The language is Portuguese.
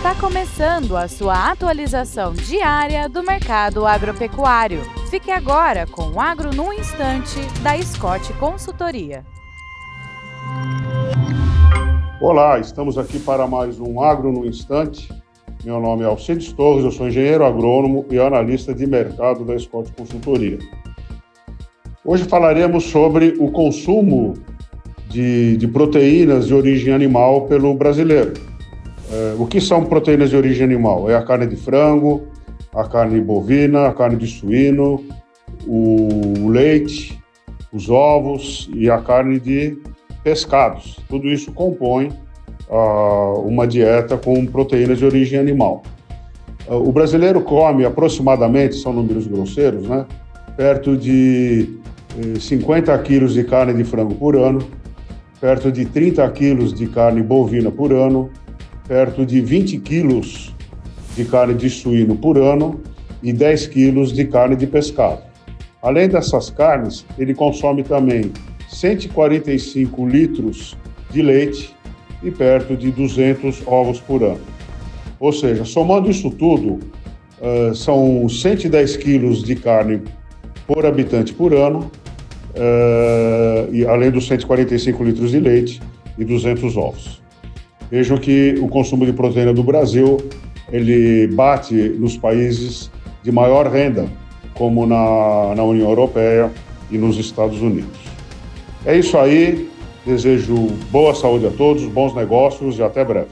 Está começando a sua atualização diária do mercado agropecuário. Fique agora com o Agro no Instante, da Scott Consultoria. Olá, estamos aqui para mais um Agro no Instante. Meu nome é Alcides Torres, eu sou engenheiro agrônomo e analista de mercado da Scott Consultoria. Hoje falaremos sobre o consumo de, de proteínas de origem animal pelo brasileiro. É, o que são proteínas de origem animal? É a carne de frango, a carne bovina, a carne de suíno, o leite, os ovos e a carne de pescados. Tudo isso compõe uh, uma dieta com proteínas de origem animal. Uh, o brasileiro come aproximadamente, são números grosseiros, né? Perto de eh, 50 quilos de carne de frango por ano, perto de 30 quilos de carne bovina por ano, perto de 20 quilos de carne de suíno por ano e 10 quilos de carne de pescado. Além dessas carnes, ele consome também 145 litros de leite e perto de 200 ovos por ano. Ou seja, somando isso tudo, uh, são 110 quilos de carne por habitante por ano, uh, e além dos 145 litros de leite e 200 ovos. Vejam que o consumo de proteína do Brasil ele bate nos países de maior renda, como na, na União Europeia e nos Estados Unidos. É isso aí. Desejo boa saúde a todos, bons negócios e até breve.